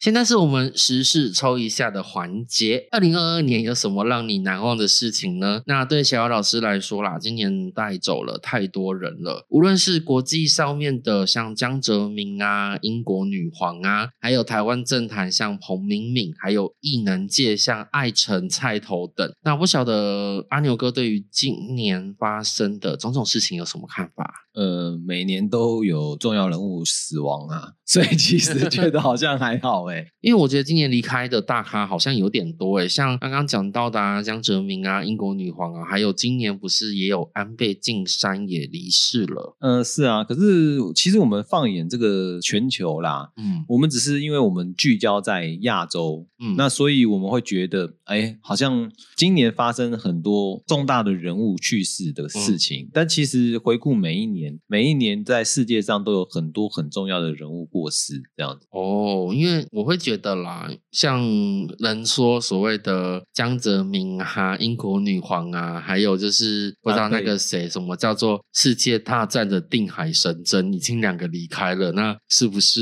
现在是我们时事抽一下的环节。二零二二年有什么让你难忘的事情呢？那对小姚老师来说啦，今年带走了太多人了，无论是国际上面的像江泽民啊、英国女皇啊，还有台湾政坛像彭明敏，还有艺能界像艾辰、菜头等。那不晓得阿牛哥对于今年发生的种种事情有什么看法？呃，每年都有重要人物死亡啊，所以其实觉得好像还好哎。因为我觉得今年离开的大咖好像有点多哎，像刚刚讲到的啊，江泽民啊，英国女皇啊，还有今年不是也有安倍晋三也离世了？嗯，是啊。可是其实我们放眼这个全球啦，嗯，我们只是因为我们聚焦在亚洲，嗯，那所以我们会觉得，哎，好像今年发生很多重大的人物去世的事情，但其实回顾每一年。每一年在世界上都有很多很重要的人物过世，这样子哦。因为我会觉得啦，像人说所谓的江泽民啊、英国女皇啊，还有就是不知道那个谁，什么叫做世界大战的定海神针，已经两个离开了，那是不是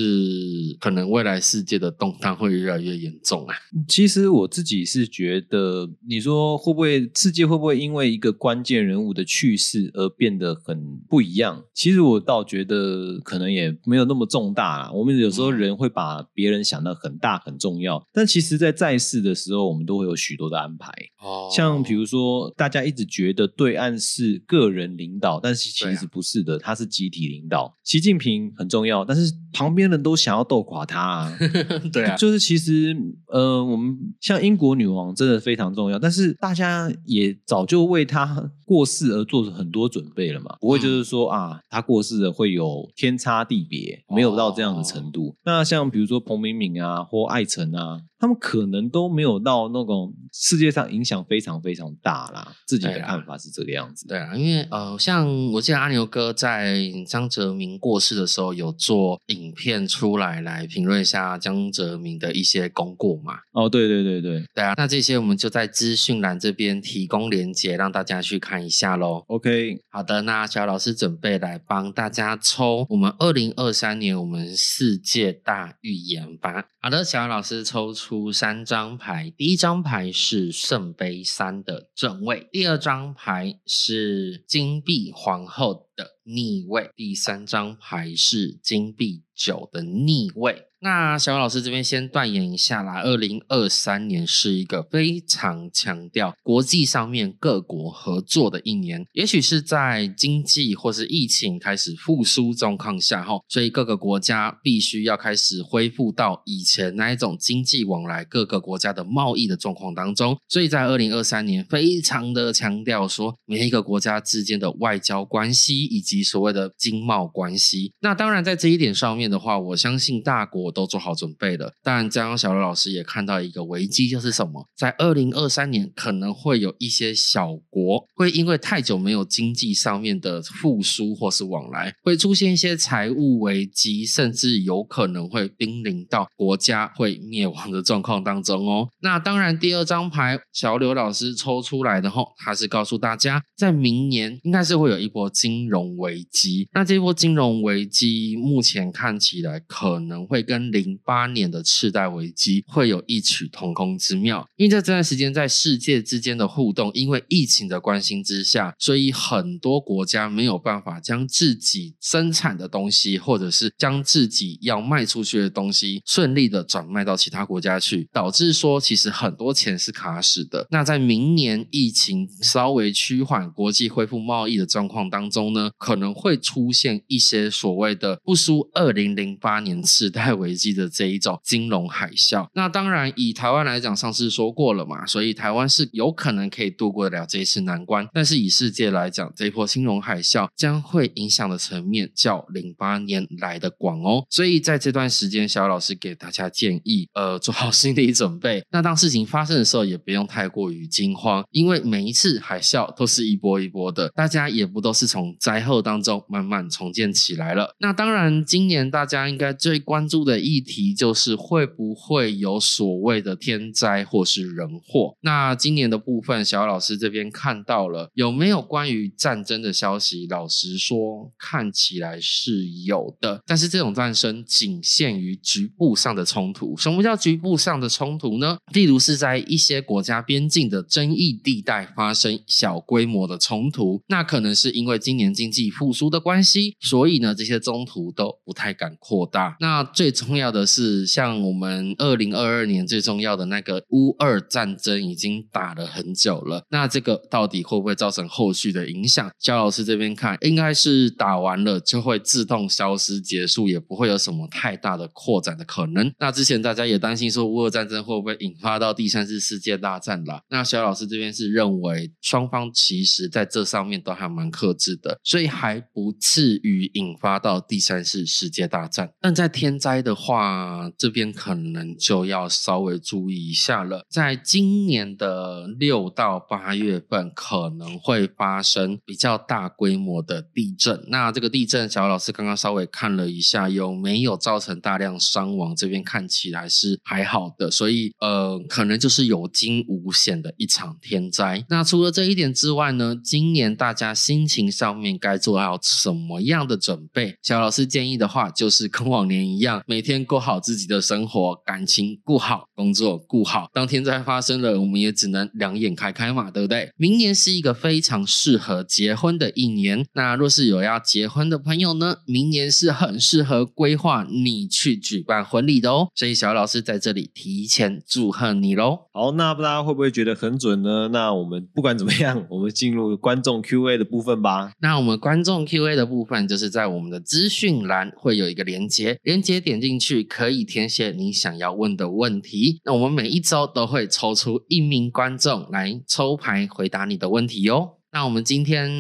可能未来世界的动荡会越来越严重啊？其实我自己是觉得，你说会不会世界会不会因为一个关键人物的去世而变得很不一样？其实我倒觉得可能也没有那么重大啦。我们有时候人会把别人想的很大很重要，但其实，在在世的时候，我们都会有许多的安排。哦，像比如说，大家一直觉得对岸是个人领导，但是其实不是的，他是集体领导。习近平很重要，但是旁边人都想要斗垮他啊。对啊，就是其实呃，我们像英国女王真的非常重要，但是大家也早就为她过世而做很多准备了嘛，不会就是说啊。啊，他过世了会有天差地别，没有到这样的程度。那像比如说彭明敏啊，或艾辰啊。他们可能都没有到那种世界上影响非常非常大啦，自己的看法是这个样子。对啊，因为呃，像我记得阿牛哥在江泽民过世的时候有做影片出来来评论一下江泽民的一些功过嘛。哦，对对对对，对啊，那这些我们就在资讯栏这边提供连接，让大家去看一下喽。OK，好的，那小老师准备来帮大家抽我们二零二三年我们世界大预言吧。好的，小老师抽出。出三张牌，第一张牌是圣杯三的正位，第二张牌是金币皇后的逆位，第三张牌是金币九的逆位。那小老师这边先断言一下啦，二零二三年是一个非常强调国际上面各国合作的一年，也许是在经济或是疫情开始复苏状况下哈，所以各个国家必须要开始恢复到以前那一种经济往来各个国家的贸易的状况当中，所以在二零二三年非常的强调说每一个国家之间的外交关系以及所谓的经贸关系。那当然在这一点上面的话，我相信大国。都做好准备了，但江小刘老师也看到一个危机，就是什么？在二零二三年可能会有一些小国会因为太久没有经济上面的复苏或是往来，会出现一些财务危机，甚至有可能会濒临到国家会灭亡的状况当中哦。那当然，第二张牌小刘老师抽出来的后，他是告诉大家，在明年应该是会有一波金融危机。那这波金融危机目前看起来可能会跟跟零八年的次贷危机会有异曲同工之妙，因为在这段时间在世界之间的互动，因为疫情的关心之下，所以很多国家没有办法将自己生产的东西，或者是将自己要卖出去的东西顺利的转卖到其他国家去，导致说其实很多钱是卡死的。那在明年疫情稍微趋缓，国际恢复贸易的状况当中呢，可能会出现一些所谓的不输二零零八年次贷危。机的这一种金融海啸，那当然以台湾来讲，上次说过了嘛，所以台湾是有可能可以度过得了这一次难关。但是以世界来讲，这一波金融海啸将会影响的层面较零八年来的广哦。所以在这段时间，小老师给大家建议，呃，做好心理准备。那当事情发生的时候，也不用太过于惊慌，因为每一次海啸都是一波一波的，大家也不都是从灾后当中慢慢重建起来了。那当然，今年大家应该最关注的议题就是会不会有所谓的天灾或是人祸。那今年的部分，小老师这边看到了有没有关于战争的消息？老实说，看起来是有的，但是这种战争仅限于局部上的冲突。什么叫局部上的冲突呢？例如是在一些国家边境的争议地带发生小规模的冲突，那可能是因为今年经济复苏的关系，所以呢，这些中途都不太敢扩大。那最重要的是，像我们二零二二年最重要的那个乌二战争已经打了很久了，那这个到底会不会造成后续的影响？肖老师这边看，应该是打完了就会自动消失结束，也不会有什么太大的扩展的可能。那之前大家也担心说乌二战争会不会引发到第三次世界大战啦？那肖老师这边是认为双方其实在这上面都还蛮克制的，所以还不至于引发到第三次世界大战。但在天灾的话，这边可能就要稍微注意一下了。在今年的六到八月份，可能会发生比较大规模的地震。那这个地震，小老师刚刚稍微看了一下，有没有造成大量伤亡？这边看起来是还好的，所以呃，可能就是有惊无险的一场天灾。那除了这一点之外呢，今年大家心情上面该做好什么样的准备？小老师建议的话，就是跟往年一样，每天过好自己的生活，感情顾好，工作顾好。当天灾发生了，我们也只能两眼开开嘛，对不对？明年是一个非常适合结婚的一年。那若是有要结婚的朋友呢，明年是很适合规划你去举办婚礼的哦。所以小老师在这里提前祝贺你喽。好，那不知道会不会觉得很准呢？那我们不管怎么样，我们进入观众 Q&A 的部分吧。那我们观众 Q&A 的部分，就是在我们的资讯栏会有一个连接，连接点进去可以填写你想要问的问题。那我们每一周都会抽出一名观众来抽牌回答你的问题哟。那我们今天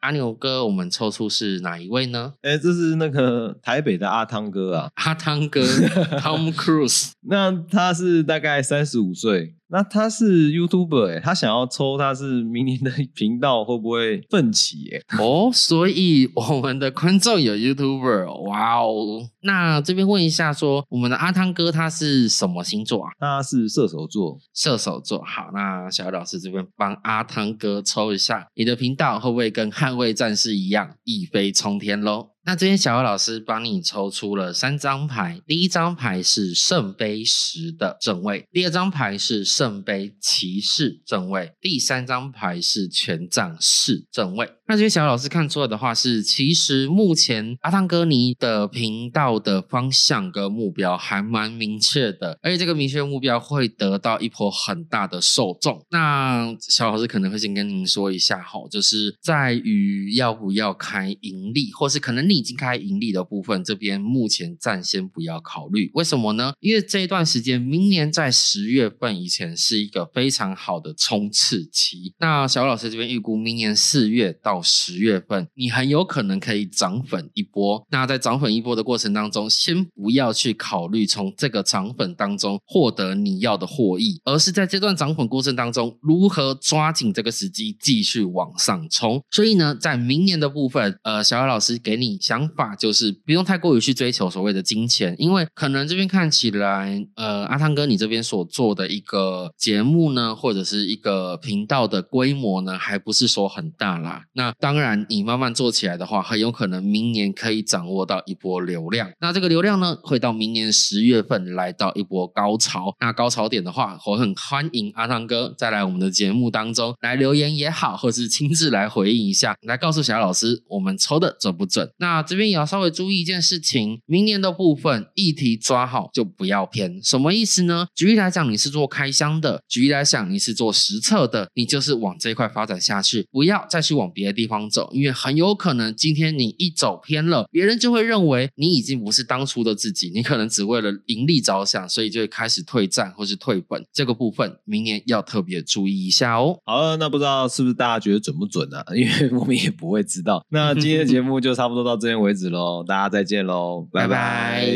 阿牛哥，我们抽出是哪一位呢？哎，这是那个台北的阿汤哥啊，阿汤哥 Tom Cruise。那他是大概三十五岁。那他是 YouTuber 哎，他想要抽，他是明年的 频道会不会奋起哎？哦，所以我们的观众有 YouTuber，哇哦！那这边问一下，说我们的阿汤哥他是什么星座啊？他是射手座，射手座。好，那小老师这边帮阿汤哥抽一下，你的频道会不会跟捍卫战士一样一飞冲天喽？那这边小欧老师帮你抽出了三张牌，第一张牌是圣杯十的正位，第二张牌是圣杯骑士正位，第三张牌是权杖四正位。那这边小老师看出来的话是，其实目前阿汤哥尼的频道的方向跟目标还蛮明确的，而且这个明确的目标会得到一波很大的受众。那小老师可能会先跟您说一下哈，就是在于要不要开盈利，或是可能你。已经开盈利的部分，这边目前暂先不要考虑。为什么呢？因为这一段时间，明年在十月份以前是一个非常好的冲刺期。那小老师这边预估，明年四月到十月份，你很有可能可以涨粉一波。那在涨粉一波的过程当中，先不要去考虑从这个涨粉当中获得你要的获益，而是在这段涨粉过程当中，如何抓紧这个时机继续往上冲。所以呢，在明年的部分，呃，小姚老师给你。想法就是不用太过于去追求所谓的金钱，因为可能这边看起来，呃，阿汤哥你这边所做的一个节目呢，或者是一个频道的规模呢，还不是说很大啦。那那当然，你慢慢做起来的话，很有可能明年可以掌握到一波流量。那这个流量呢，会到明年十月份来到一波高潮。那高潮点的话，我很欢迎阿汤哥再来我们的节目当中来留言也好，或是亲自来回应一下，来告诉小老师我们抽的准不准。那那这边也要稍微注意一件事情，明年的部分议题抓好就不要偏。什么意思呢？举例来讲，你是做开箱的；举例来讲，你是做实测的，你就是往这一块发展下去，不要再去往别的地方走，因为很有可能今天你一走偏了，别人就会认为你已经不是当初的自己，你可能只为了盈利着想，所以就会开始退战或是退本。这个部分明年要特别注意一下哦。好了，那不知道是不是大家觉得准不准呢？因为我们也不会知道。那今天的节目就差不多到。这边为止喽，大家再见喽，拜拜。